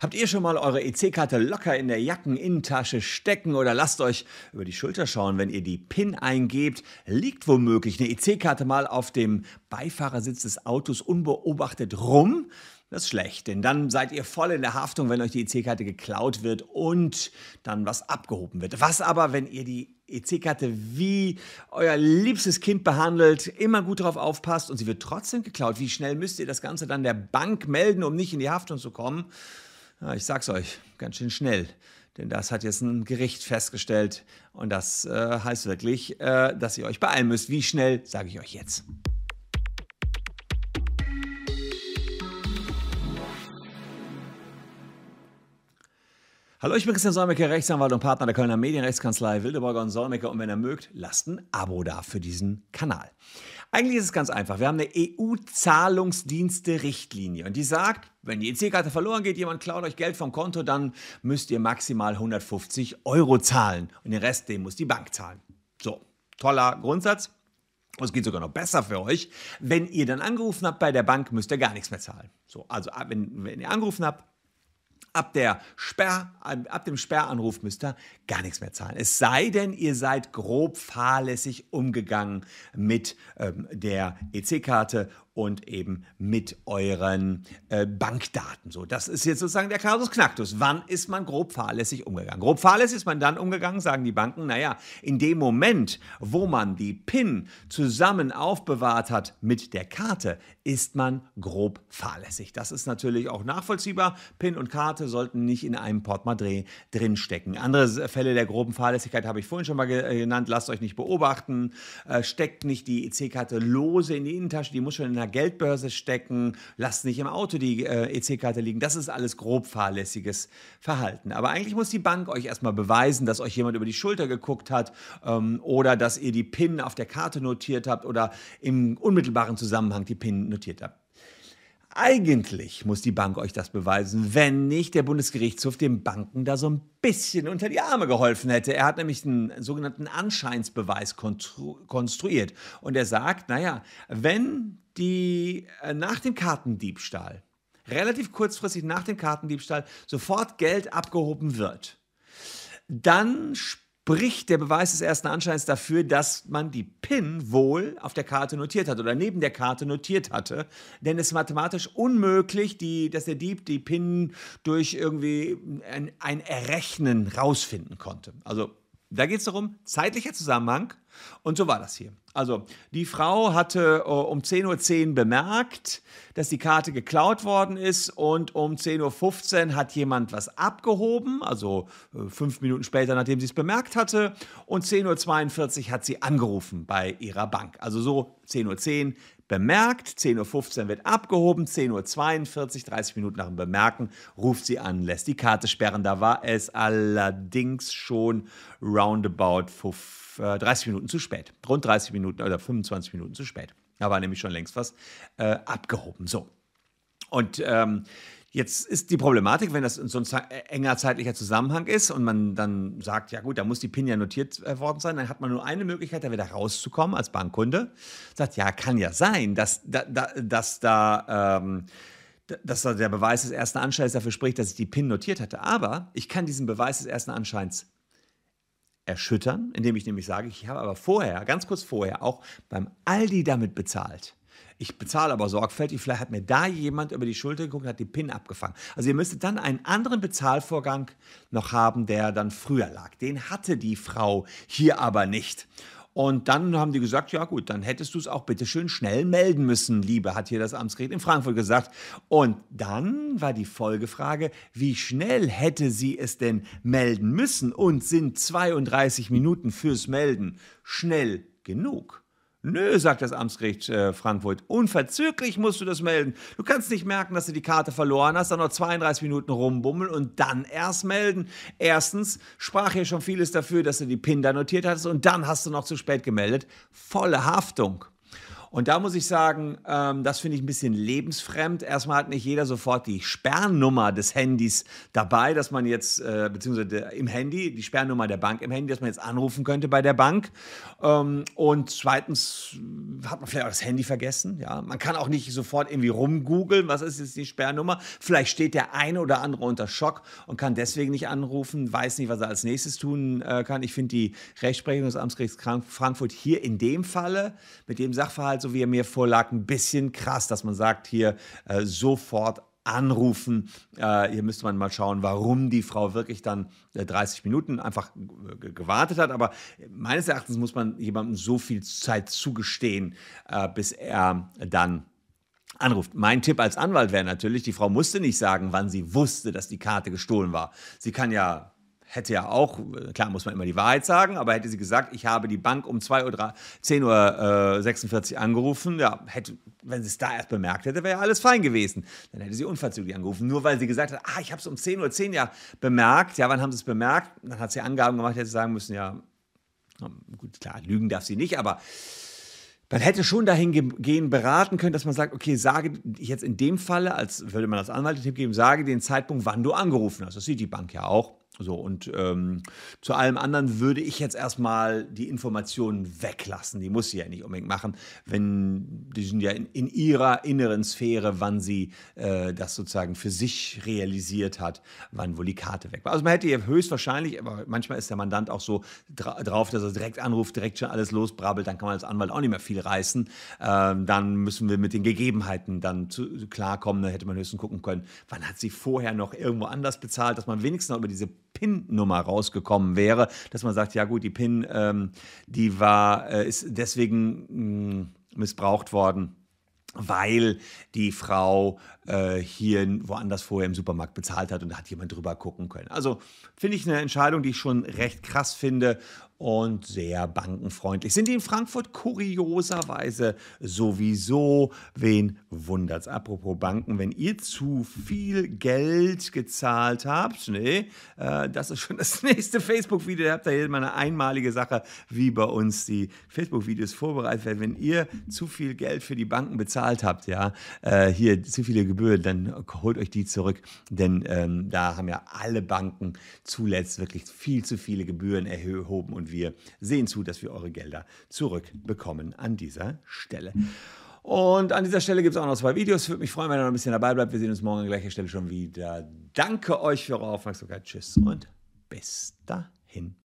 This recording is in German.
Habt ihr schon mal eure EC-Karte locker in der Jackeninnentasche stecken oder lasst euch über die Schulter schauen, wenn ihr die PIN eingebt? Liegt womöglich eine EC-Karte mal auf dem Beifahrersitz des Autos unbeobachtet rum? Das ist schlecht, denn dann seid ihr voll in der Haftung, wenn euch die EC-Karte geklaut wird und dann was abgehoben wird. Was aber, wenn ihr die EC-Karte wie euer liebstes Kind behandelt, immer gut darauf aufpasst und sie wird trotzdem geklaut? Wie schnell müsst ihr das Ganze dann der Bank melden, um nicht in die Haftung zu kommen? Ja, ich sag's euch, ganz schön schnell. Denn das hat jetzt ein Gericht festgestellt. Und das äh, heißt wirklich, äh, dass ihr euch beeilen müsst. Wie schnell, sage ich euch jetzt. Hallo, ich bin Christian Solmecke, Rechtsanwalt und Partner der Kölner Medienrechtskanzlei Wildeborger und Solmecke. Und wenn ihr mögt, lasst ein Abo da für diesen Kanal. Eigentlich ist es ganz einfach. Wir haben eine EU-Zahlungsdienste-Richtlinie und die sagt, wenn die EC-Karte verloren geht, jemand klaut euch Geld vom Konto, dann müsst ihr maximal 150 Euro zahlen und den Rest, den muss die Bank zahlen. So, toller Grundsatz. Es geht sogar noch besser für euch. Wenn ihr dann angerufen habt bei der Bank, müsst ihr gar nichts mehr zahlen. So, also wenn, wenn ihr angerufen habt, Ab, der Sperr, ab dem Sperranruf müsst ihr gar nichts mehr zahlen. Es sei denn, ihr seid grob fahrlässig umgegangen mit ähm, der EC-Karte und eben mit euren äh, Bankdaten. So, das ist jetzt sozusagen der Kasus Knacktus. Wann ist man grob fahrlässig umgegangen? Grob fahrlässig ist man dann umgegangen, sagen die Banken, naja, in dem Moment, wo man die PIN zusammen aufbewahrt hat mit der Karte, ist man grob fahrlässig. Das ist natürlich auch nachvollziehbar. PIN und Karte sollten nicht in einem Portemonnaie drinstecken. Andere Fälle der groben Fahrlässigkeit habe ich vorhin schon mal genannt. Lasst euch nicht beobachten. Äh, steckt nicht die EC-Karte lose in die Innentasche. Die muss schon in einer Geldbörse stecken, lasst nicht im Auto die äh, EC-Karte liegen. Das ist alles grob fahrlässiges Verhalten. Aber eigentlich muss die Bank euch erstmal beweisen, dass euch jemand über die Schulter geguckt hat ähm, oder dass ihr die PIN auf der Karte notiert habt oder im unmittelbaren Zusammenhang die PIN notiert habt. Eigentlich muss die Bank euch das beweisen, wenn nicht der Bundesgerichtshof den Banken da so ein bisschen unter die Arme geholfen hätte. Er hat nämlich einen sogenannten Anscheinsbeweis konstruiert. Und er sagt, naja, wenn die äh, nach dem Kartendiebstahl, relativ kurzfristig nach dem Kartendiebstahl, sofort Geld abgehoben wird, dann spricht der Beweis des ersten Anscheins dafür, dass man die PIN wohl auf der Karte notiert hat oder neben der Karte notiert hatte. Denn es ist mathematisch unmöglich, die, dass der Dieb die PIN durch irgendwie ein, ein Errechnen rausfinden konnte. Also da geht es darum, zeitlicher Zusammenhang. Und so war das hier. Also, die Frau hatte uh, um 10.10 Uhr bemerkt, dass die Karte geklaut worden ist und um 10.15 Uhr hat jemand was abgehoben, also uh, fünf Minuten später, nachdem sie es bemerkt hatte. Und 10.42 Uhr hat sie angerufen bei ihrer Bank. Also so 10.10 Uhr bemerkt, 10.15 Uhr wird abgehoben, 10.42 Uhr, 30 Minuten nach dem Bemerken, ruft sie an, lässt die Karte sperren. Da war es allerdings schon roundabout 30 äh, Minuten zu spät. Rund 30 Minuten oder 25 Minuten zu spät. Da war nämlich schon längst was äh, abgehoben. So. Und ähm, Jetzt ist die Problematik, wenn das so ein enger zeitlicher Zusammenhang ist und man dann sagt, ja gut, da muss die PIN ja notiert äh, worden sein, dann hat man nur eine Möglichkeit, da wieder rauszukommen als Bankkunde. Sagt, ja, kann ja sein, dass, da, dass da... Ähm, dass da der Beweis des ersten Anscheins dafür spricht, dass ich die PIN notiert hatte. Aber ich kann diesen Beweis des ersten Anscheins erschüttern, indem ich nämlich sage, ich habe aber vorher, ganz kurz vorher, auch beim Aldi damit bezahlt. Ich bezahle aber sorgfältig, vielleicht hat mir da jemand über die Schulter geguckt und hat die PIN abgefangen. Also ihr müsstet dann einen anderen Bezahlvorgang noch haben, der dann früher lag. Den hatte die Frau hier aber nicht. Und dann haben die gesagt, ja gut, dann hättest du es auch bitte schön schnell melden müssen, Liebe, hat hier das Amtsgericht in Frankfurt gesagt. Und dann war die Folgefrage, wie schnell hätte sie es denn melden müssen? Und sind 32 Minuten fürs Melden schnell genug? Nö, sagt das Amtsgericht äh, Frankfurt. Unverzüglich musst du das melden. Du kannst nicht merken, dass du die Karte verloren hast, dann noch 32 Minuten rumbummeln und dann erst melden. Erstens sprach hier schon vieles dafür, dass du die PIN da notiert hattest und dann hast du noch zu spät gemeldet. Volle Haftung. Und da muss ich sagen, ähm, das finde ich ein bisschen lebensfremd. Erstmal hat nicht jeder sofort die Sperrnummer des Handys dabei, dass man jetzt, äh, beziehungsweise im Handy, die Sperrnummer der Bank im Handy, dass man jetzt anrufen könnte bei der Bank. Ähm, und zweitens hat man vielleicht auch das Handy vergessen. Ja? Man kann auch nicht sofort irgendwie rumgoogeln, was ist jetzt die Sperrnummer. Vielleicht steht der eine oder andere unter Schock und kann deswegen nicht anrufen, weiß nicht, was er als nächstes tun äh, kann. Ich finde die Rechtsprechung des Amtsgerichts Frankfurt hier in dem Falle mit dem Sachverhalt, so wie er mir vorlag, ein bisschen krass, dass man sagt, hier äh, sofort anrufen. Äh, hier müsste man mal schauen, warum die Frau wirklich dann äh, 30 Minuten einfach gewartet hat. Aber meines Erachtens muss man jemandem so viel Zeit zugestehen, äh, bis er dann anruft. Mein Tipp als Anwalt wäre natürlich, die Frau musste nicht sagen, wann sie wusste, dass die Karte gestohlen war. Sie kann ja hätte ja auch, klar muss man immer die Wahrheit sagen, aber hätte sie gesagt, ich habe die Bank um 10.46 Uhr äh, angerufen, ja, hätte, wenn sie es da erst bemerkt hätte, wäre ja alles fein gewesen. Dann hätte sie unverzüglich angerufen. Nur weil sie gesagt hat, ah, ich habe es um 10.10 Uhr 10 ja bemerkt, ja, wann haben sie es bemerkt? Dann hat sie Angaben gemacht, hätte sie sagen müssen, ja, gut, klar, lügen darf sie nicht, aber man hätte schon dahingehend beraten können, dass man sagt, okay, sage jetzt in dem Falle, als würde man als Anwalt den Tipp geben, sage den Zeitpunkt, wann du angerufen hast. Das sieht die Bank ja auch. So, und ähm, zu allem anderen würde ich jetzt erstmal die Informationen weglassen. Die muss sie ja nicht unbedingt machen, wenn die sind ja in, in ihrer inneren Sphäre, wann sie äh, das sozusagen für sich realisiert hat, wann wohl die Karte weg war. Also man hätte ja höchstwahrscheinlich, aber manchmal ist der Mandant auch so dra drauf, dass er direkt anruft, direkt schon alles losbrabbelt, dann kann man als Anwalt auch nicht mehr viel reißen. Ähm, dann müssen wir mit den Gegebenheiten dann zu, klarkommen. Da hätte man höchstens gucken können, wann hat sie vorher noch irgendwo anders bezahlt, dass man wenigstens noch über diese PIN-Nummer rausgekommen wäre, dass man sagt, ja gut, die PIN, ähm, die war, äh, ist deswegen mh, mm, missbraucht worden weil die Frau äh, hier woanders vorher im Supermarkt bezahlt hat und da hat jemand drüber gucken können. Also finde ich eine Entscheidung, die ich schon recht krass finde und sehr bankenfreundlich. Sind die in Frankfurt kurioserweise sowieso? Wen wundert's? Apropos Banken, wenn ihr zu viel Geld gezahlt habt, nee, äh, das ist schon das nächste Facebook-Video. Da habt ihr hier mal eine einmalige Sache, wie bei uns die Facebook-Videos vorbereitet werden. Wenn ihr zu viel Geld für die Banken bezahlt habt, ja, äh, hier zu viele Gebühren, dann holt euch die zurück, denn ähm, da haben ja alle Banken zuletzt wirklich viel zu viele Gebühren erhoben wir sehen zu, dass wir eure Gelder zurückbekommen an dieser Stelle. Und an dieser Stelle gibt es auch noch zwei Videos. Würde mich freuen, wenn ihr noch ein bisschen dabei bleibt. Wir sehen uns morgen an gleicher Stelle schon wieder. Danke euch für eure Aufmerksamkeit. Tschüss und bis dahin.